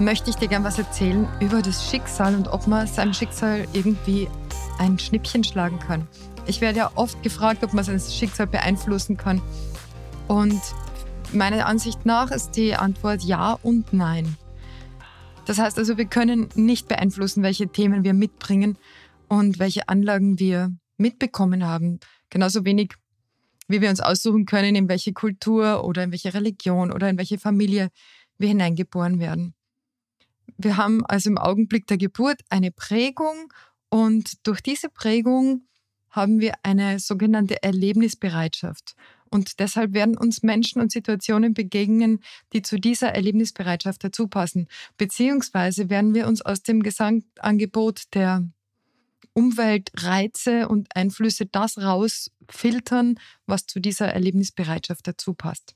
möchte ich dir gern was erzählen über das Schicksal und ob man seinem Schicksal irgendwie ein Schnippchen schlagen kann. Ich werde ja oft gefragt, ob man sein Schicksal beeinflussen kann. Und meiner Ansicht nach ist die Antwort ja und nein. Das heißt also, wir können nicht beeinflussen, welche Themen wir mitbringen und welche Anlagen wir mitbekommen haben. Genauso wenig, wie wir uns aussuchen können, in welche Kultur oder in welche Religion oder in welche Familie wir hineingeboren werden. Wir haben also im Augenblick der Geburt eine Prägung und durch diese Prägung haben wir eine sogenannte Erlebnisbereitschaft. Und deshalb werden uns Menschen und Situationen begegnen, die zu dieser Erlebnisbereitschaft dazu passen. Beziehungsweise werden wir uns aus dem Gesamtangebot der Umweltreize und Einflüsse das rausfiltern, was zu dieser Erlebnisbereitschaft dazu passt.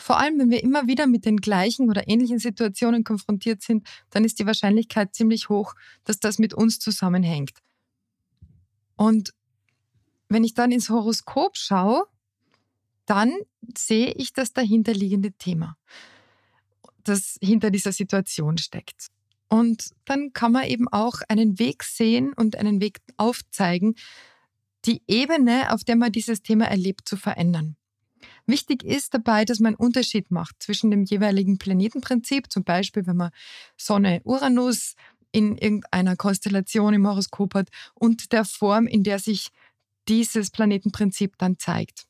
Vor allem, wenn wir immer wieder mit den gleichen oder ähnlichen Situationen konfrontiert sind, dann ist die Wahrscheinlichkeit ziemlich hoch, dass das mit uns zusammenhängt. Und wenn ich dann ins Horoskop schaue, dann sehe ich das dahinterliegende Thema, das hinter dieser Situation steckt. Und dann kann man eben auch einen Weg sehen und einen Weg aufzeigen, die Ebene, auf der man dieses Thema erlebt, zu verändern. Wichtig ist dabei, dass man einen Unterschied macht zwischen dem jeweiligen Planetenprinzip, zum Beispiel wenn man Sonne, Uranus in irgendeiner Konstellation im Horoskop hat und der Form, in der sich dieses Planetenprinzip dann zeigt.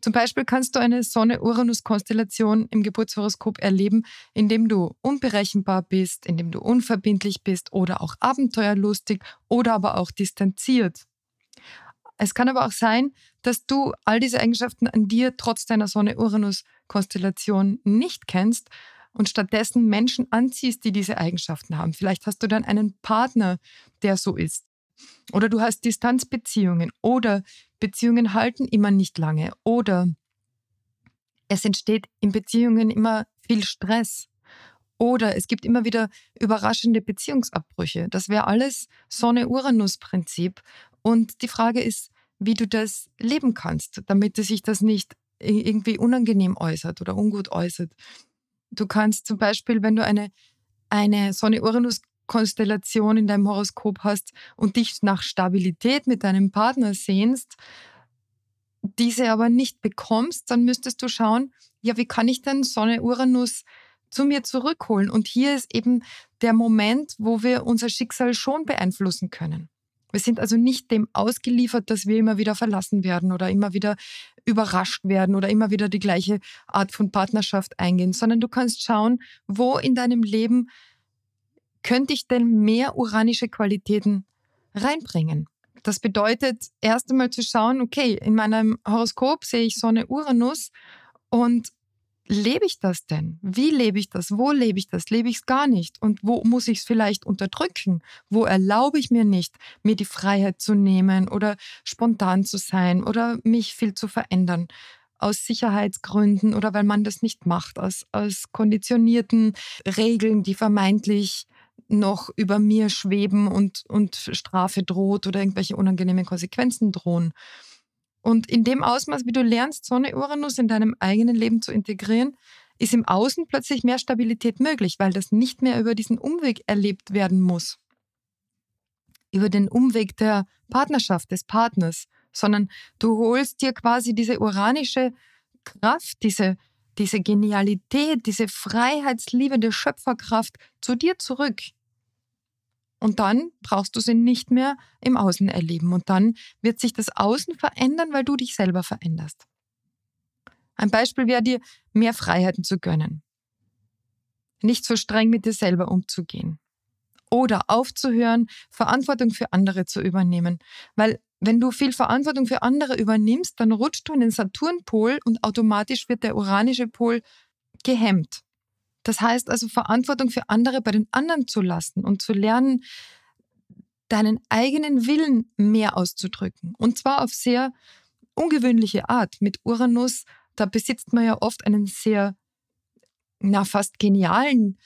Zum Beispiel kannst du eine Sonne-Uranus-Konstellation im Geburtshoroskop erleben, indem du unberechenbar bist, indem du unverbindlich bist oder auch abenteuerlustig oder aber auch distanziert. Es kann aber auch sein, dass du all diese Eigenschaften an dir trotz deiner Sonne-Uranus-Konstellation nicht kennst und stattdessen Menschen anziehst, die diese Eigenschaften haben. Vielleicht hast du dann einen Partner, der so ist. Oder du hast Distanzbeziehungen oder Beziehungen halten immer nicht lange oder es entsteht in Beziehungen immer viel Stress oder es gibt immer wieder überraschende Beziehungsabbrüche. Das wäre alles Sonne-Uranus-Prinzip. Und die Frage ist, wie du das leben kannst, damit sich das nicht irgendwie unangenehm äußert oder ungut äußert. Du kannst zum Beispiel, wenn du eine, eine Sonne-Uranus-Konstellation in deinem Horoskop hast und dich nach Stabilität mit deinem Partner sehnst, diese aber nicht bekommst, dann müsstest du schauen, ja, wie kann ich denn Sonne-Uranus zu mir zurückholen? Und hier ist eben der Moment, wo wir unser Schicksal schon beeinflussen können. Wir sind also nicht dem ausgeliefert, dass wir immer wieder verlassen werden oder immer wieder überrascht werden oder immer wieder die gleiche Art von Partnerschaft eingehen, sondern du kannst schauen, wo in deinem Leben könnte ich denn mehr uranische Qualitäten reinbringen. Das bedeutet erst einmal zu schauen, okay, in meinem Horoskop sehe ich Sonne Uranus und lebe ich das denn? Wie lebe ich das? Wo lebe ich das? Lebe ich es gar nicht? Und wo muss ich es vielleicht unterdrücken? Wo erlaube ich mir nicht, mir die Freiheit zu nehmen oder spontan zu sein oder mich viel zu verändern? Aus Sicherheitsgründen oder weil man das nicht macht, aus, aus konditionierten Regeln, die vermeintlich noch über mir schweben und, und Strafe droht oder irgendwelche unangenehmen Konsequenzen drohen. Und in dem Ausmaß, wie du lernst, Sonne Uranus in deinem eigenen Leben zu integrieren, ist im Außen plötzlich mehr Stabilität möglich, weil das nicht mehr über diesen Umweg erlebt werden muss. Über den Umweg der Partnerschaft, des Partners, sondern du holst dir quasi diese uranische Kraft, diese, diese Genialität, diese freiheitsliebende Schöpferkraft zu dir zurück. Und dann brauchst du sie nicht mehr im Außen erleben. Und dann wird sich das Außen verändern, weil du dich selber veränderst. Ein Beispiel wäre dir, mehr Freiheiten zu gönnen. Nicht so streng mit dir selber umzugehen. Oder aufzuhören, Verantwortung für andere zu übernehmen. Weil wenn du viel Verantwortung für andere übernimmst, dann rutscht du in den Saturnpol und automatisch wird der uranische Pol gehemmt. Das heißt also, Verantwortung für andere bei den anderen zu lassen und zu lernen, deinen eigenen Willen mehr auszudrücken. Und zwar auf sehr ungewöhnliche Art. Mit Uranus, da besitzt man ja oft einen sehr, na, fast genialen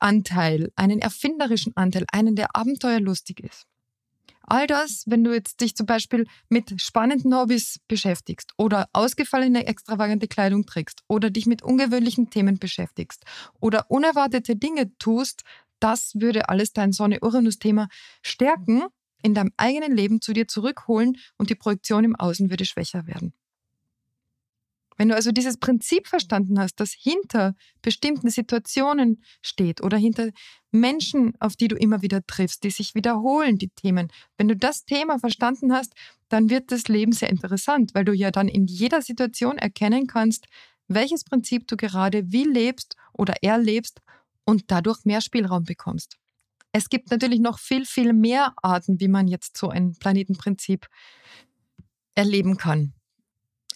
Anteil, einen erfinderischen Anteil, einen, der abenteuerlustig ist. All das, wenn du jetzt dich zum Beispiel mit spannenden Hobbys beschäftigst oder ausgefallene, extravagante Kleidung trägst oder dich mit ungewöhnlichen Themen beschäftigst oder unerwartete Dinge tust, das würde alles dein Sonne-Uranus-Thema stärken, in deinem eigenen Leben zu dir zurückholen und die Projektion im Außen würde schwächer werden. Wenn du also dieses Prinzip verstanden hast, das hinter bestimmten Situationen steht oder hinter Menschen, auf die du immer wieder triffst, die sich wiederholen, die Themen, wenn du das Thema verstanden hast, dann wird das Leben sehr interessant, weil du ja dann in jeder Situation erkennen kannst, welches Prinzip du gerade wie lebst oder erlebst und dadurch mehr Spielraum bekommst. Es gibt natürlich noch viel, viel mehr Arten, wie man jetzt so ein Planetenprinzip erleben kann.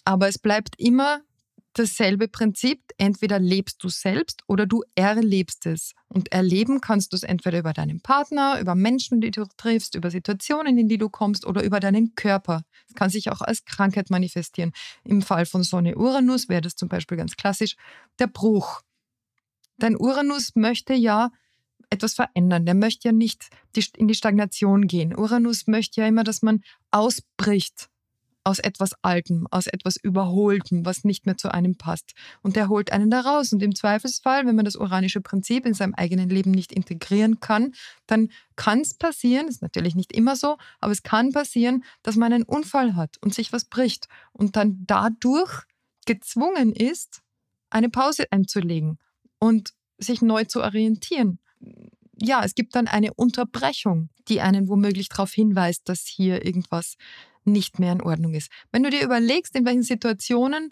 Aber es bleibt immer dasselbe Prinzip. Entweder lebst du selbst oder du erlebst es. Und erleben kannst du es entweder über deinen Partner, über Menschen, die du triffst, über Situationen, in die du kommst oder über deinen Körper. Es kann sich auch als Krankheit manifestieren. Im Fall von Sonne Uranus wäre das zum Beispiel ganz klassisch der Bruch. Dein Uranus möchte ja etwas verändern. Der möchte ja nicht in die Stagnation gehen. Uranus möchte ja immer, dass man ausbricht aus etwas Altem, aus etwas Überholtem, was nicht mehr zu einem passt. Und der holt einen da raus. Und im Zweifelsfall, wenn man das uranische Prinzip in seinem eigenen Leben nicht integrieren kann, dann kann es passieren, ist natürlich nicht immer so, aber es kann passieren, dass man einen Unfall hat und sich was bricht und dann dadurch gezwungen ist, eine Pause einzulegen und sich neu zu orientieren. Ja, es gibt dann eine Unterbrechung, die einen womöglich darauf hinweist, dass hier irgendwas nicht mehr in Ordnung ist. Wenn du dir überlegst, in welchen Situationen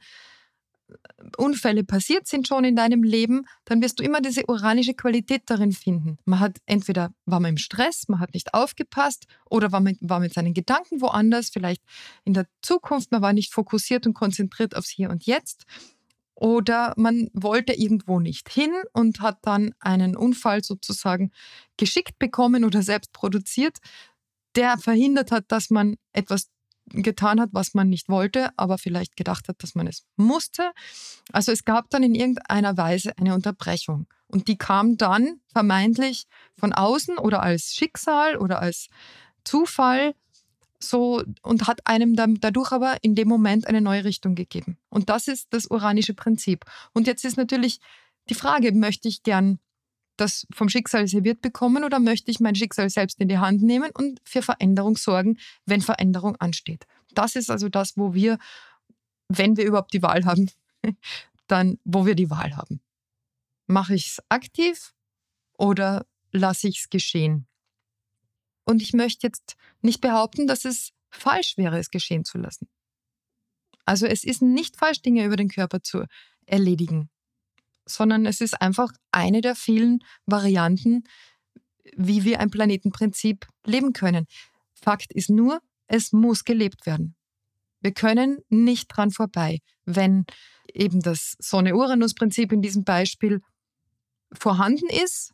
äh, Unfälle passiert sind schon in deinem Leben, dann wirst du immer diese uranische Qualität darin finden. Man hat entweder war man im Stress, man hat nicht aufgepasst oder war mit, war mit seinen Gedanken woanders, vielleicht in der Zukunft, man war nicht fokussiert und konzentriert aufs Hier und Jetzt. Oder man wollte irgendwo nicht hin und hat dann einen Unfall sozusagen geschickt bekommen oder selbst produziert, der verhindert hat, dass man etwas getan hat, was man nicht wollte, aber vielleicht gedacht hat, dass man es musste. Also es gab dann in irgendeiner Weise eine Unterbrechung. Und die kam dann vermeintlich von außen oder als Schicksal oder als Zufall so und hat einem dadurch aber in dem Moment eine neue Richtung gegeben. Und das ist das uranische Prinzip. Und jetzt ist natürlich die Frage, möchte ich gern das vom Schicksal serviert bekommen oder möchte ich mein Schicksal selbst in die Hand nehmen und für Veränderung sorgen, wenn Veränderung ansteht? Das ist also das, wo wir, wenn wir überhaupt die Wahl haben, dann wo wir die Wahl haben. Mache ich es aktiv oder lasse ich es geschehen? Und ich möchte jetzt nicht behaupten, dass es falsch wäre, es geschehen zu lassen. Also es ist nicht falsch, Dinge über den Körper zu erledigen sondern es ist einfach eine der vielen Varianten, wie wir ein Planetenprinzip leben können. Fakt ist nur, es muss gelebt werden. Wir können nicht dran vorbei. Wenn eben das Sonne-Uranus-Prinzip in diesem Beispiel vorhanden ist,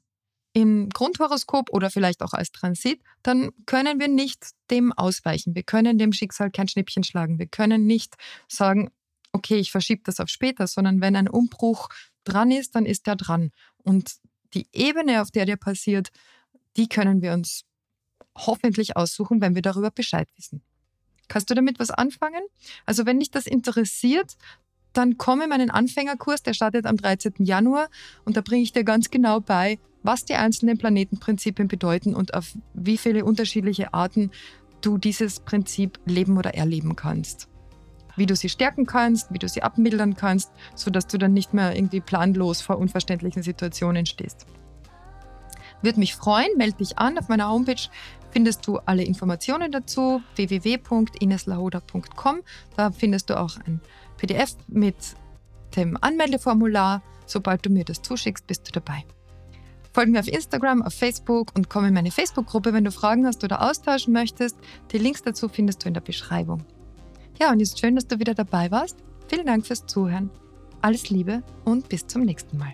im Grundhoroskop oder vielleicht auch als Transit, dann können wir nicht dem ausweichen. Wir können dem Schicksal kein Schnippchen schlagen. Wir können nicht sagen, okay, ich verschiebe das auf später, sondern wenn ein Umbruch dran ist, dann ist er dran. Und die Ebene, auf der der passiert, die können wir uns hoffentlich aussuchen, wenn wir darüber Bescheid wissen. Kannst du damit was anfangen? Also wenn dich das interessiert, dann komm in meinen Anfängerkurs, der startet am 13. Januar und da bringe ich dir ganz genau bei, was die einzelnen Planetenprinzipien bedeuten und auf wie viele unterschiedliche Arten du dieses Prinzip leben oder erleben kannst wie du sie stärken kannst, wie du sie abmildern kannst, sodass du dann nicht mehr irgendwie planlos vor unverständlichen Situationen stehst. Würde mich freuen, melde dich an. Auf meiner Homepage findest du alle Informationen dazu, www.ineslahoda.com. Da findest du auch ein PDF mit dem Anmeldeformular. Sobald du mir das zuschickst, bist du dabei. Folge mir auf Instagram, auf Facebook und komm in meine Facebook-Gruppe, wenn du Fragen hast oder austauschen möchtest. Die Links dazu findest du in der Beschreibung. Ja, und es ist schön, dass du wieder dabei warst. Vielen Dank fürs Zuhören. Alles Liebe und bis zum nächsten Mal.